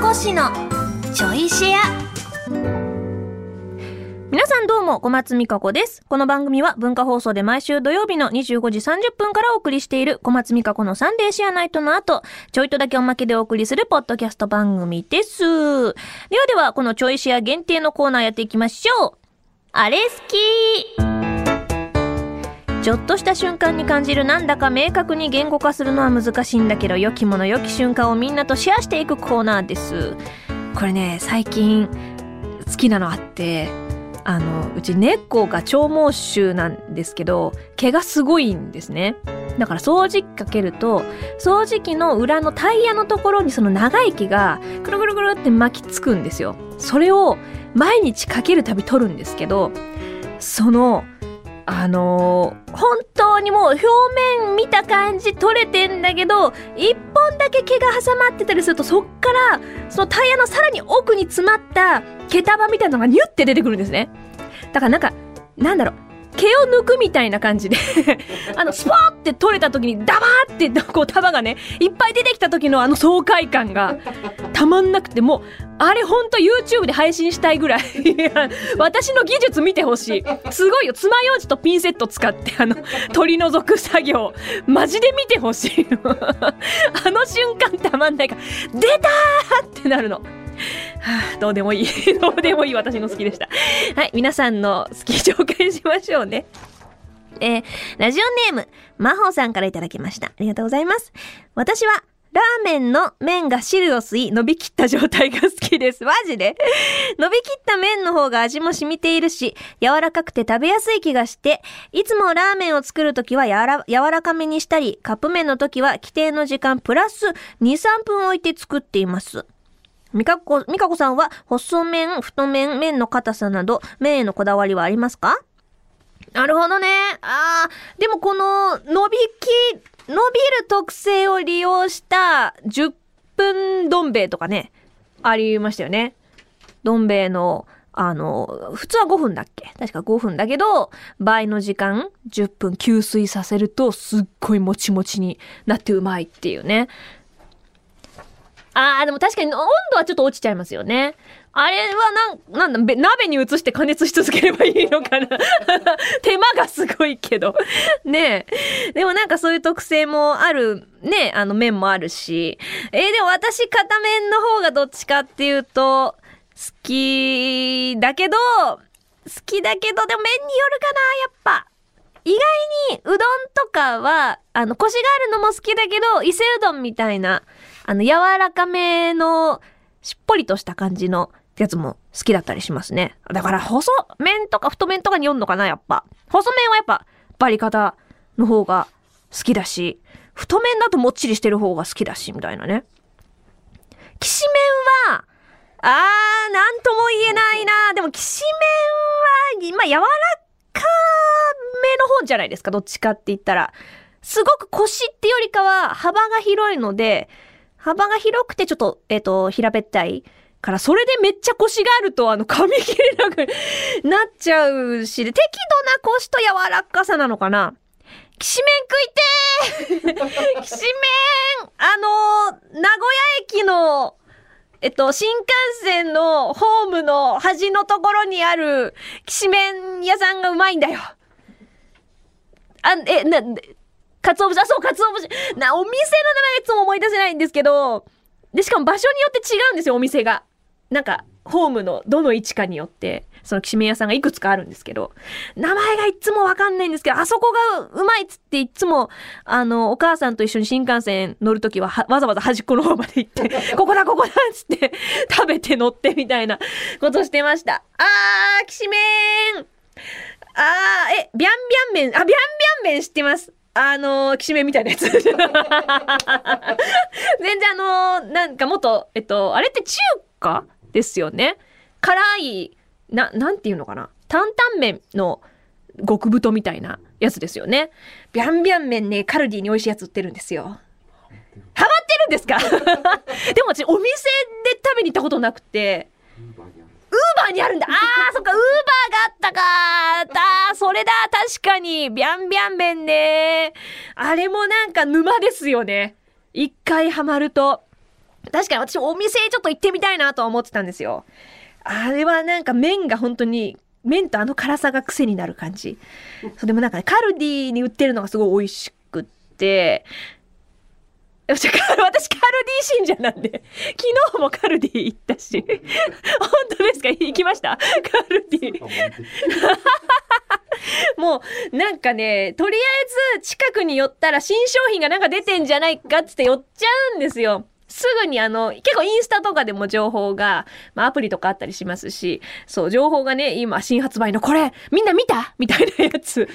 こ氏のちょいシェア皆さんどうも、小松美香子です。この番組は文化放送で毎週土曜日の25時30分からお送りしている小松美香子のサンデーシェアナイトの後、ちょいとだけおまけでお送りするポッドキャスト番組です。ではでは、このちょいシェア限定のコーナーやっていきましょう。あれ好きちょっとした瞬間に感じるなんだか明確に言語化するのは難しいんだけど良きもの良き瞬間をみんなとシェアしていくコーナーです。これね最近好きなのあってあのうち猫が長毛種なんですけど毛がすごいんですね。だから掃除機かけると掃除機の裏のタイヤのところにその長い毛がくるくるくるって巻きつくんですよ。それを毎日かけるたび取るんですけどそのあのー本当にもう表面見た感じ取れてんだけど一本だけ毛が挟まってたりするとそっからそのタイヤのさらに奥に詰まった毛束みたいなのがニュって出てくるんですね。だからなんかなんだろう。毛を抜くみたいな感じで あのスポーって取れた時にダバーってこう束がねいっぱい出てきた時のあの爽快感がたまんなくてもうあれほんと YouTube で配信したいぐらい 私の技術見てほしい。すごいよ。爪楊枝とピンセット使ってあの取り除く作業。マジで見てほしい あの瞬間たまんないから出たーってなるの。はあ、どうでもいい。どうでもいい私の好きでした。はい、皆さんの好き紹介しましょうね。えーラジオネーム、まほさんからいただきました。ありがとうございます。私は、ラーメンの麺が汁を吸い、伸びきった状態が好きです。マジで？伸びきった麺の方が味も染みているし、柔らかくて食べやすい気がして、いつもラーメンを作るときはやら柔らかめにしたり、カップ麺のときは規定の時間プラス2、3分置いて作っています。みかこ、みかこさんは、細麺、太麺、麺の硬さなど、麺へのこだわりはありますか？なるほどね。ああ、でもこの、伸びき、伸びる特性を利用した、10分どん兵衛とかね、ありましたよね。どん兵衛の、あの、普通は5分だっけ？確か5分だけど、倍の時間、10分吸水させると、すっごいもちもちになってうまいっていうね。あー、でも確かに温度はちょっと落ちちゃいますよね。あれはなん、なんだ、鍋に移して加熱し続ければいいのかな 手間がすごいけど。ねえ。でもなんかそういう特性もある、ねあの麺もあるし。えーでも私片面の方がどっちかっていうと、好きだけど、好きだけど、でも麺によるかな、やっぱ。意外にうどんとかは、あの、コシがあるのも好きだけど、伊勢うどんみたいな、あの、柔らかめの、しっぽりとした感じのやつも好きだったりしますね。だから、細麺とか太麺とかによんのかな、やっぱ。細麺はやっぱ、バリ方の方が好きだし、太麺だともっちりしてる方が好きだし、みたいなね。きしめんは、あー、なんとも言えないな。でも、きしめんは、まあ、柔らかめの方じゃないですか、どっちかって言ったら。すごく腰ってよりかは幅が広いので、幅が広くてちょっと、えっ、と、平べったいから、それでめっちゃ腰があると、あの、噛み切れなくなっちゃうし、適度な腰と柔らかさなのかな。きしめん食いてー きしめんあのー名古屋駅の、えっと、新幹線のホームの端のところにある、きしめん屋さんがうまいんだよ。あ、え、な、かつお節、あ、そう、かつお節。な、お店の名前いつも思い出せないんですけど、で、しかも場所によって違うんですよ、お店が。なんか、ホームのどの位置かによって、そのきしめん屋さんがいくつかあるんですけど、名前がいつもわかんないんですけど、あそこがうまいっつっていつも、あの、お母さんと一緒に新幹線乗るときは、わざわざ端っこの方まで行って、ここだここだっつって、食べて乗ってみたいなことしてました。あー、きしめんあー、え、ビャンビャン麺、あ、ビャンビャン麺知ってます。あのー、きしめんみたいなやつ。全然あのー、なんかもっと、えっと、あれって中華ですよね。辛い、な、なんていうのかな。担々麺の極太みたいなやつですよね。ビャンビャン麺ね、カルディに美味しいやつ売ってるんですよ。ハマってるんですか？でも私、お店で食べに行ったことなくて、ウーバーにあるんだあー、そっか、ウーバーがあったかだそれだ確かにビャンビャン麺ねあれもなんか沼ですよね。一回ハマると。確かに私お店ちょっと行ってみたいなと思ってたんですよ。あれはなんか麺が本当に、麺とあの辛さが癖になる感じ。でもなんかね、カルディに売ってるのがすごい美味しくって、私カルディ信者なんで、昨日もカルディ行ったし。本当ですか？行きました？カルディ。もう、なんかね、とりあえず近くに寄ったら新商品がなんか出てんじゃないかっつって寄っちゃうんですよ。すぐにあの、結構インスタとかでも情報が、まあアプリとかあったりしますし、そう、情報がね、今新発売のこれ、みんな見た？みたいなやつ。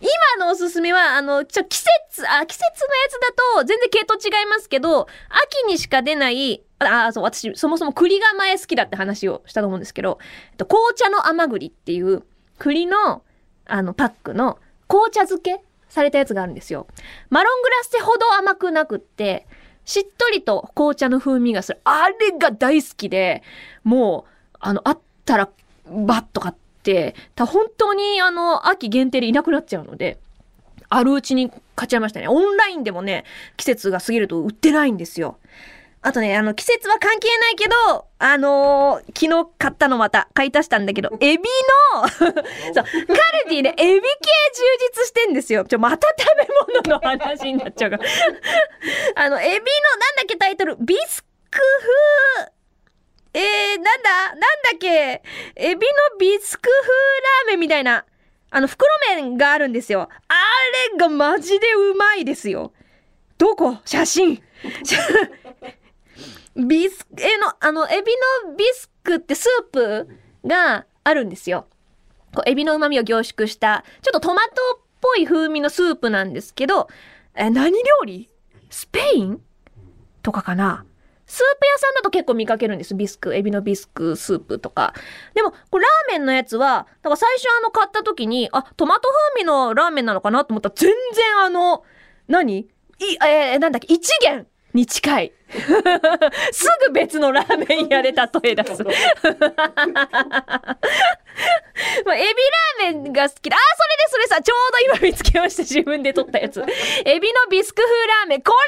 今のおすすめは、あの、ちょ、季節、あ、季節のやつだと全然系統違いますけど、秋にしか出ない、あ、そう、私、そもそも栗が前好きだって話をしたと思うんですけど、えっと、紅茶の甘栗っていう、栗の、あの、パックの紅茶漬けされたやつがあるんですよ。マロングラッセほど甘くなくって、しっとりと紅茶の風味がする。あれが大好きで、もう、あの、あったら、バッと買って、本当にあの、秋限定でいなくなっちゃうので、あるうちに買っちゃいましたね。オンラインでもね、季節が過ぎると売ってないんですよ。あとね、あの、季節は関係ないけど、あのー昨日買ったのまた買い足したんだけど、エビの、そう、カルディでエビ系充実してんですよ。ちょ、また食べ物の話になっちゃうから。あの、エビの、なんだっけタイトル、ビスク風、えー、なんだ？なんだっけ？エビのビスク風ラーメンみたいな、あの、袋麺があるんですよ。あれがマジでうまいですよ。どこ？写真。ビス、えの、あの、エビのビスクってスープがあるんですよ。こうエビの旨味を凝縮した、ちょっとトマトっぽい風味のスープなんですけど、え、何料理？スペイン？とかかな。スープ屋さんだと結構見かけるんです。ビスク、エビのビスクスープとか。でも、これラーメンのやつは、だから最初あの買った時に、あ、トマト風味のラーメンなのかなと思ったら全然あの、何？い、えーなんだっけ、一元に近い。すぐ別のラーメン屋で例え出す。まあ、エビラーメンが好きだ。あ、それでそれさ、ちょうど今見つけました。自分で撮ったやつ。エビのビスク風ラーメン。これ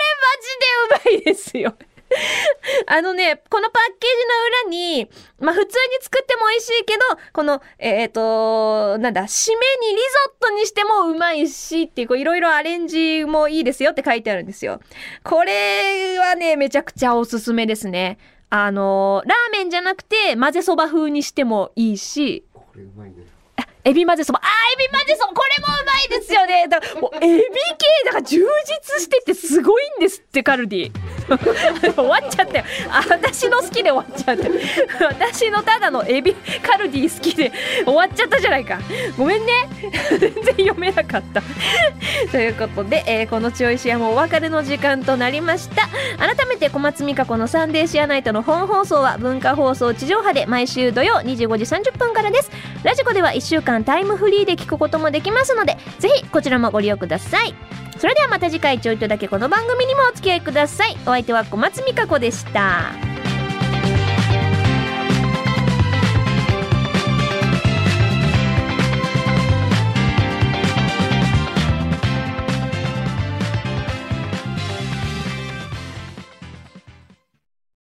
マジでうまいですよ。あのね、このパッケージの裏に、まあ普通に作っても美味しいけど、この、えっ、と、なんだ、締めにリゾットにしてもうまいしっていう、こういろいろアレンジもいいですよって書いてあるんですよ。これはね、めちゃくちゃおすすめですね。あのラーメンじゃなくて混ぜそば風にしてもいいし、これうまいね。エビ混ぜそば。あ、エビ混ぜそば。これもうまいですよね。だからもうエビ系、だから充実しててすごいんですって、カルディ。終わっちゃったよ。私の好きで終わっちゃった。私のただのエビ、カルディ好きで終わっちゃったじゃないか。ごめんね。全然読めなかった。ということで、えーこのちおいしやもお別れの時間となりました。改めて小松美香子のサンデーシアナイトの本放送は文化放送地上波で毎週土曜25時30分からです。ラジコでは1週間間タイムフリーで聞くこともできますので、ぜひこちらもご利用ください。それではまた次回ちょいとだけこの番組にもお付き合いください。お相手は小松美香子でした。